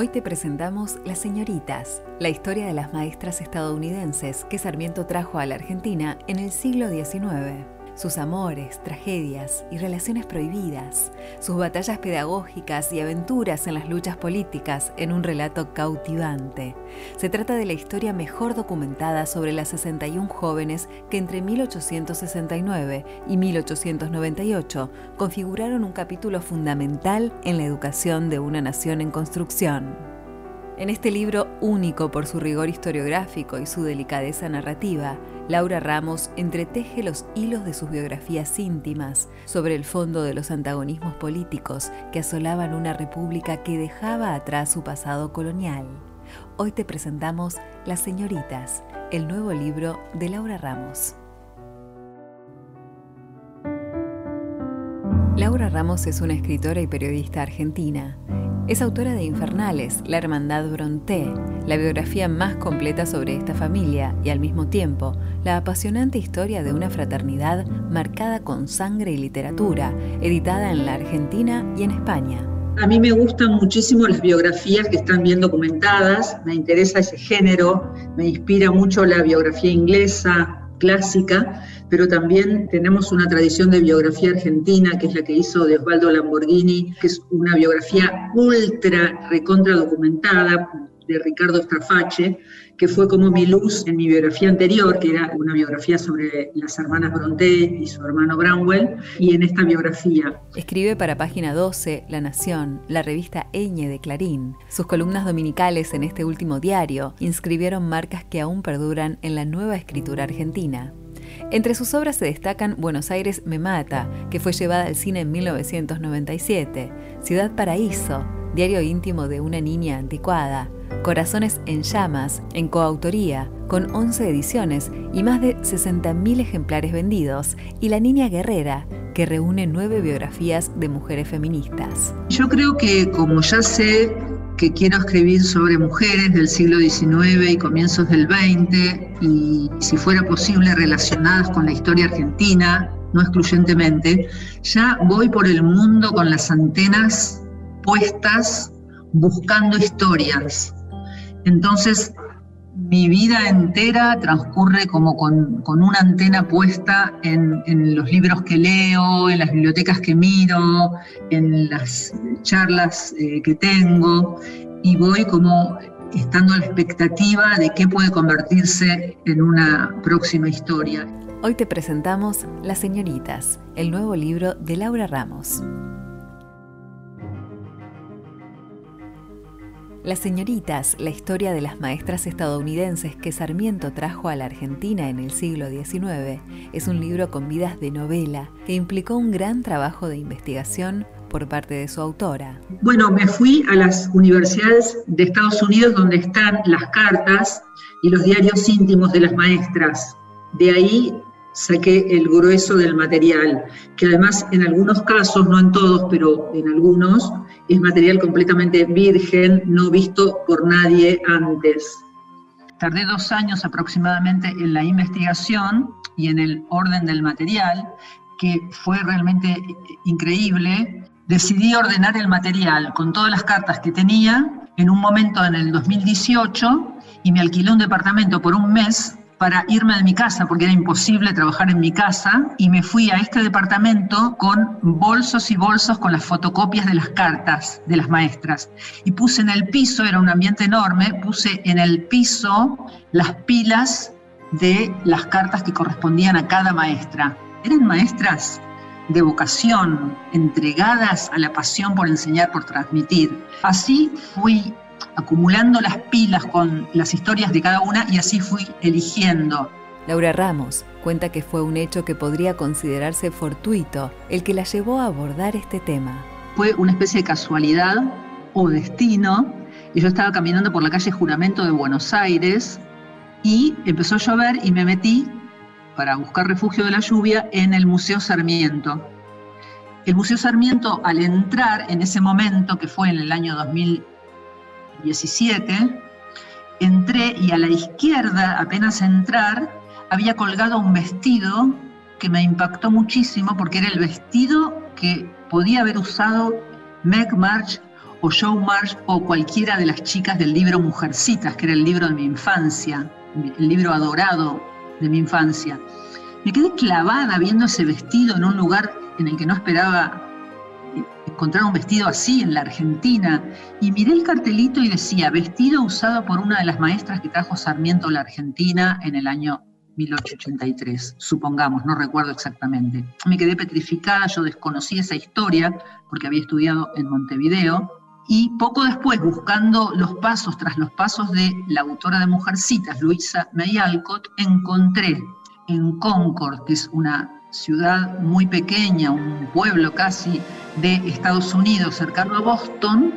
Hoy te presentamos Las Señoritas, la historia de las maestras estadounidenses que Sarmiento trajo a la Argentina en el siglo XIX sus amores, tragedias y relaciones prohibidas, sus batallas pedagógicas y aventuras en las luchas políticas en un relato cautivante. Se trata de la historia mejor documentada sobre las 61 jóvenes que entre 1869 y 1898 configuraron un capítulo fundamental en la educación de una nación en construcción. En este libro, único por su rigor historiográfico y su delicadeza narrativa, Laura Ramos entreteje los hilos de sus biografías íntimas sobre el fondo de los antagonismos políticos que asolaban una república que dejaba atrás su pasado colonial. Hoy te presentamos Las Señoritas, el nuevo libro de Laura Ramos. Laura Ramos es una escritora y periodista argentina. Es autora de Infernales, La Hermandad Bronté, la biografía más completa sobre esta familia y al mismo tiempo la apasionante historia de una fraternidad marcada con sangre y literatura, editada en la Argentina y en España. A mí me gustan muchísimo las biografías que están bien documentadas, me interesa ese género, me inspira mucho la biografía inglesa, clásica, pero también tenemos una tradición de biografía argentina, que es la que hizo de Osvaldo Lamborghini, que es una biografía ultra recontra documentada de Ricardo Strafache, que fue como mi luz en mi biografía anterior, que era una biografía sobre las hermanas Bronte y su hermano Bramwell, y en esta biografía. Escribe para Página 12, La Nación, la revista Eñe de Clarín. Sus columnas dominicales en este último diario inscribieron marcas que aún perduran en la nueva escritura argentina. Entre sus obras se destacan Buenos Aires me mata, que fue llevada al cine en 1997, Ciudad Paraíso, diario íntimo de una niña anticuada, Corazones en llamas, en coautoría, con 11 ediciones y más de 60.000 ejemplares vendidos, y La Niña Guerrera, que reúne nueve biografías de mujeres feministas. Yo creo que como ya sé que quiero escribir sobre mujeres del siglo XIX y comienzos del XX, y si fuera posible relacionadas con la historia argentina, no excluyentemente, ya voy por el mundo con las antenas puestas buscando historias. Entonces, mi vida entera transcurre como con, una antena puesta en, los libros que leo, en las bibliotecas que miro, en las charlas eh, que tengo, y voy como estando a la expectativa de qué puede convertirse en una próxima historia. Hoy te presentamos Las Señoritas, el nuevo libro de Laura Ramos. Las señoritas, la historia de las maestras estadounidenses que Sarmiento trajo a la Argentina en el siglo XIX, es un libro con vidas de novela que implicó un gran trabajo de investigación por parte de su autora. Bueno, me fui a las universidades de Estados Unidos donde están las cartas y los diarios íntimos de las maestras. De ahí saqué el grueso del material, que además en algunos casos, no en todos, pero en algunos, es material completamente virgen, no visto por nadie antes. Tardé dos años aproximadamente en la investigación y en el orden del material, que fue realmente increíble. Decidí ordenar el material con todas las cartas que tenía en un momento en el 2018 y me alquilé un departamento por un mes para irme de mi casa porque era imposible trabajar en mi casa y me fui a este departamento con bolsos y bolsos con las fotocopias de las cartas de las maestras. Y puse en el piso, era un ambiente enorme, puse en el piso las pilas de las cartas que correspondían a cada maestra. Eran maestras de vocación, entregadas a la pasión por enseñar, por transmitir. Así fui acumulando las pilas con las historias de cada una y así fui eligiendo. Laura Ramos cuenta que fue un hecho que podría considerarse fortuito el que la llevó a abordar este tema. Fue una especie de casualidad o destino. Y yo estaba caminando por la calle Juramento de Buenos Aires y empezó a llover y me metí para buscar refugio de la lluvia en el Museo Sarmiento. El Museo Sarmiento, al entrar en ese momento, que fue en el año 2017, entré y a la izquierda, apenas entrar, había colgado un vestido que me impactó muchísimo porque era el vestido que podía haber usado Meg March o Joe March o cualquiera de las chicas del libro Mujercitas, que era el libro de mi infancia, el libro adorado de mi infancia. Me quedé clavada viendo ese vestido en un lugar en el que no esperaba encontrar un vestido así en la Argentina y miré el cartelito y decía, vestido usado por una de las maestras que trajo Sarmiento a la Argentina en el año 1883, supongamos, no recuerdo exactamente. Me quedé petrificada, yo desconocí esa historia porque había estudiado en Montevideo y poco después, buscando los pasos tras los pasos de la autora de Mujercitas, Luisa May Alcott, encontré en Concord, que es una ciudad muy pequeña, un pueblo casi de Estados Unidos cercano a Boston,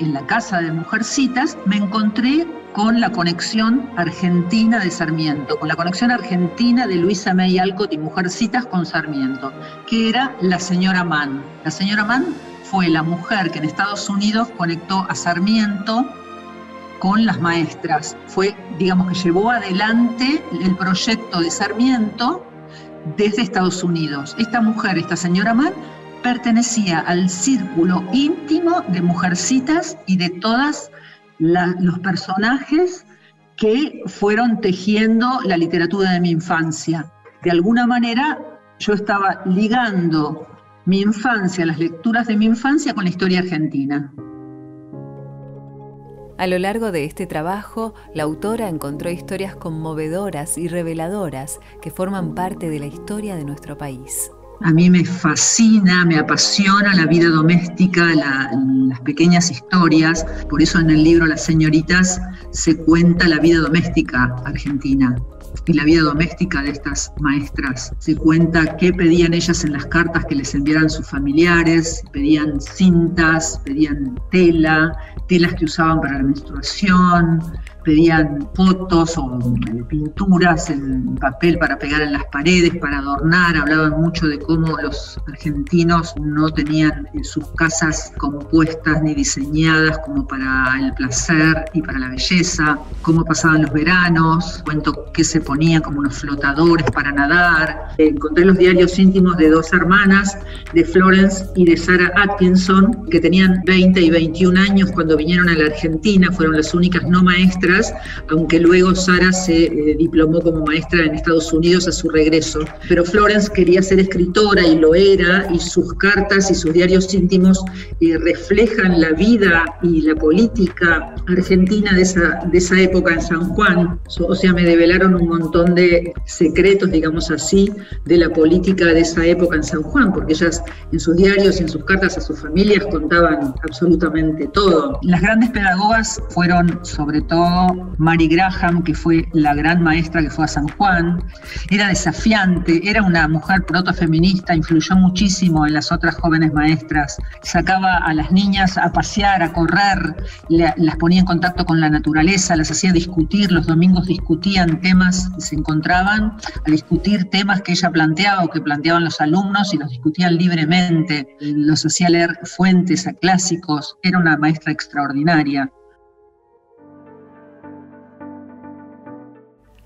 en la casa de Mujercitas, me encontré con la conexión argentina de Sarmiento, con la conexión argentina de Luisa May Alcott y Mujercitas con Sarmiento, que era la señora Mann. La señora Mann fue la mujer que en Estados Unidos conectó a Sarmiento con las maestras. Fue, digamos, que llevó adelante el proyecto de Sarmiento desde Estados Unidos. Esta mujer, esta señora Mann, pertenecía al círculo íntimo de mujercitas y de todos los personajes que fueron tejiendo la literatura de mi infancia. De alguna manera yo estaba ligando mi infancia, las lecturas de mi infancia con la historia argentina. A lo largo de este trabajo, la autora encontró historias conmovedoras y reveladoras que forman parte de la historia de nuestro país. A mí me fascina, me apasiona la vida doméstica, las pequeñas historias. Por eso en el libro Las señoritas se cuenta la vida doméstica argentina y la vida doméstica de estas maestras. Se cuenta qué pedían ellas en las cartas que les enviaran sus familiares, pedían cintas, pedían tela, telas que usaban para la menstruación, pedían fotos o eh, pinturas en papel para pegar en las paredes, para adornar, hablaban mucho de cómo los argentinos no tenían eh, sus casas compuestas ni diseñadas como para el placer y para la belleza, cómo pasaban los veranos, cuento que se ponían como unos flotadores para nadar. Encontré los diarios íntimos de dos hermanas, de Florence y de Sarah Atkinson, que tenían 20 y 21 años cuando vinieron a la Argentina, fueron las únicas no maestras aunque luego Sara se eh, diplomó como maestra en Estados Unidos a su regreso. Pero Florence quería ser escritora y lo era, y sus cartas y sus diarios íntimos eh, reflejan la vida y la política argentina de esa, de esa época en San Juan. O sea, me develaron un montón de secretos, digamos así, de la política de esa época en San Juan, porque ellas en sus diarios y en sus cartas a sus familias contaban absolutamente todo. Las grandes pedagogas fueron sobre todo Mary Graham, que fue la gran maestra que fue a San Juan. Era desafiante, era una mujer protofeminista, influyó muchísimo en las otras jóvenes maestras. Sacaba a las niñas a pasear, a correr, las ponía en contacto con la naturaleza, las hacía discutir, los domingos discutían temas se encontraban, a discutir temas que ella planteaba o que planteaban los alumnos y los discutían libremente. Los hacía leer fuentes a clásicos, era una maestra extraordinaria.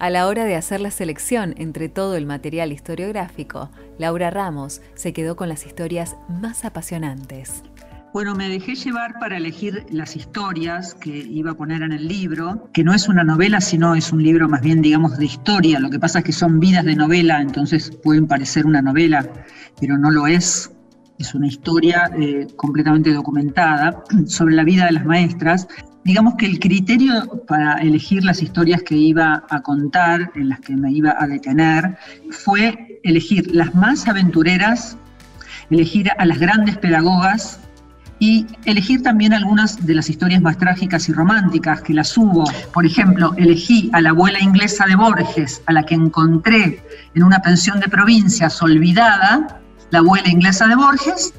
A la hora de hacer la selección entre todo el material historiográfico, Laura Ramos se quedó con las historias más apasionantes. Bueno, me dejé llevar para elegir las historias que iba a poner en el libro, que no es una novela, sino es un libro más bien, digamos, de historia. Lo que pasa es que son vidas de novela, entonces pueden parecer una novela, pero no lo es. Es una historia eh, completamente documentada sobre la vida de las maestras digamos que el criterio para elegir las historias que iba a contar, en las que me iba a detener, fue elegir las más aventureras, elegir a las grandes pedagogas y elegir también algunas de las historias más trágicas y románticas que las hubo. Por ejemplo, elegí a la abuela inglesa de Borges, a la que encontré en una pensión de provincias olvidada, la abuela inglesa de Borges,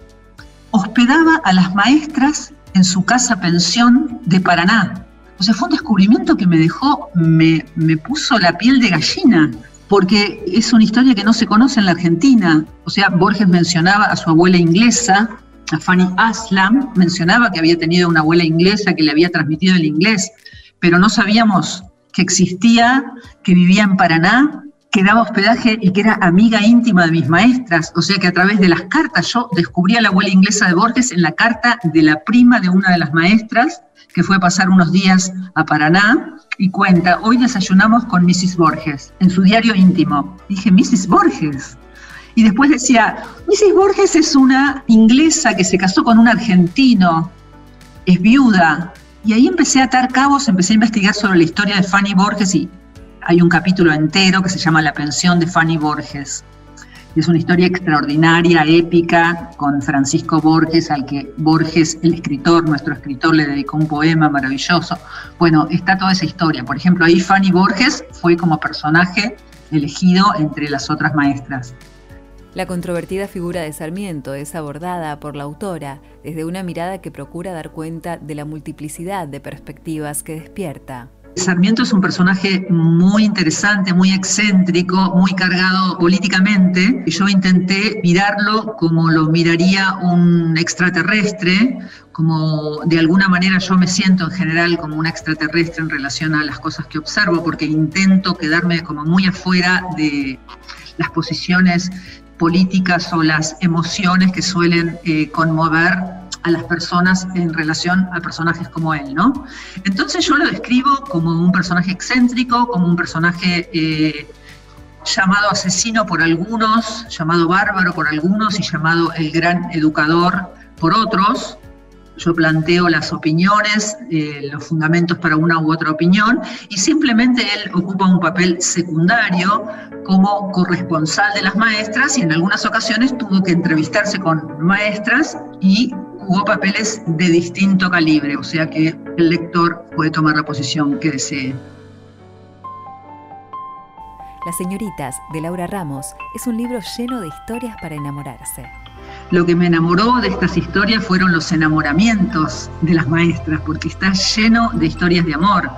hospedaba a las maestras en su casa pensión de Paraná. O sea, fue un descubrimiento que me dejó, me, me puso la piel de gallina, porque es una historia que no se conoce en la Argentina. O sea, Borges mencionaba a su abuela inglesa, a Fanny Aslam, mencionaba que había tenido una abuela inglesa que le había transmitido el inglés, pero no sabíamos que existía, que vivía en Paraná, que daba hospedaje y que era amiga íntima de mis maestras. O sea que a través de las cartas yo descubrí a la abuela inglesa de Borges en la carta de la prima de una de las maestras que fue a pasar unos días a Paraná y cuenta, hoy desayunamos con Mrs. Borges, en su diario íntimo. dije, Mrs. Borges, y después decía, Mrs. Borges es una inglesa que se casó con un argentino, es viuda. Y ahí empecé a atar cabos, empecé a investigar sobre la historia de Fanny Borges y hay un capítulo entero que se llama La pensión de Fanny Borges. Es una historia extraordinaria, épica, con Francisco Borges, al que Borges, el escritor, nuestro escritor, le dedicó un poema maravilloso. Bueno, está toda esa historia. Por ejemplo, ahí Fanny Borges fue como personaje elegido entre las otras maestras. La controvertida figura de Sarmiento es abordada por la autora desde una mirada que procura dar cuenta de la multiplicidad de perspectivas que despierta. Sarmiento es un personaje muy interesante, muy excéntrico, muy cargado políticamente. Yo intenté mirarlo como lo miraría un extraterrestre, como de alguna manera yo me siento en general como un extraterrestre en relación a las cosas que observo, porque intento quedarme como muy afuera de las posiciones políticas o las emociones que suelen eh, conmover a las personas en relación a personajes como él, ¿no? Entonces yo lo describo como un personaje excéntrico, como un personaje eh, llamado asesino por algunos, llamado bárbaro por algunos y llamado el gran educador por otros, yo planteo las opiniones, eh, los fundamentos para una u otra opinión, y simplemente él ocupa un papel secundario como corresponsal de las maestras y en algunas ocasiones tuvo que entrevistarse con maestras y jugó papeles de distinto calibre, o sea que el lector puede tomar la posición que desee. Las señoritas de Laura Ramos es un libro lleno de historias para enamorarse. Lo que me enamoró de estas historias fueron los enamoramientos de las maestras, porque está lleno de historias de amor.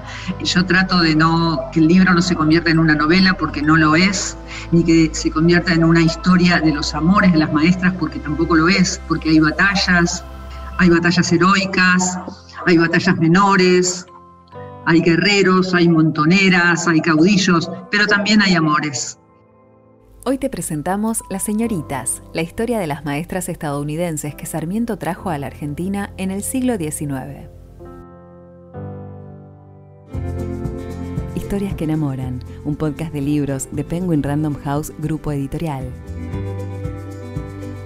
Yo trato de no que el libro no se convierta en una novela porque no lo es, ni que se convierta en una historia de los amores de las maestras porque tampoco lo es, porque hay batallas, hay batallas heroicas, hay batallas menores, hay guerreros, hay montoneras, hay caudillos, pero también hay amores. Hoy te presentamos Las Señoritas, la historia de las maestras estadounidenses que Sarmiento trajo a la Argentina en el siglo XIX. Historias que enamoran, un podcast de libros de Penguin Random House Grupo Editorial.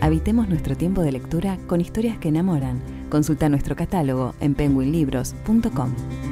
Habitemos nuestro tiempo de lectura con historias que enamoran. Consulta nuestro catálogo en penguinlibros.com.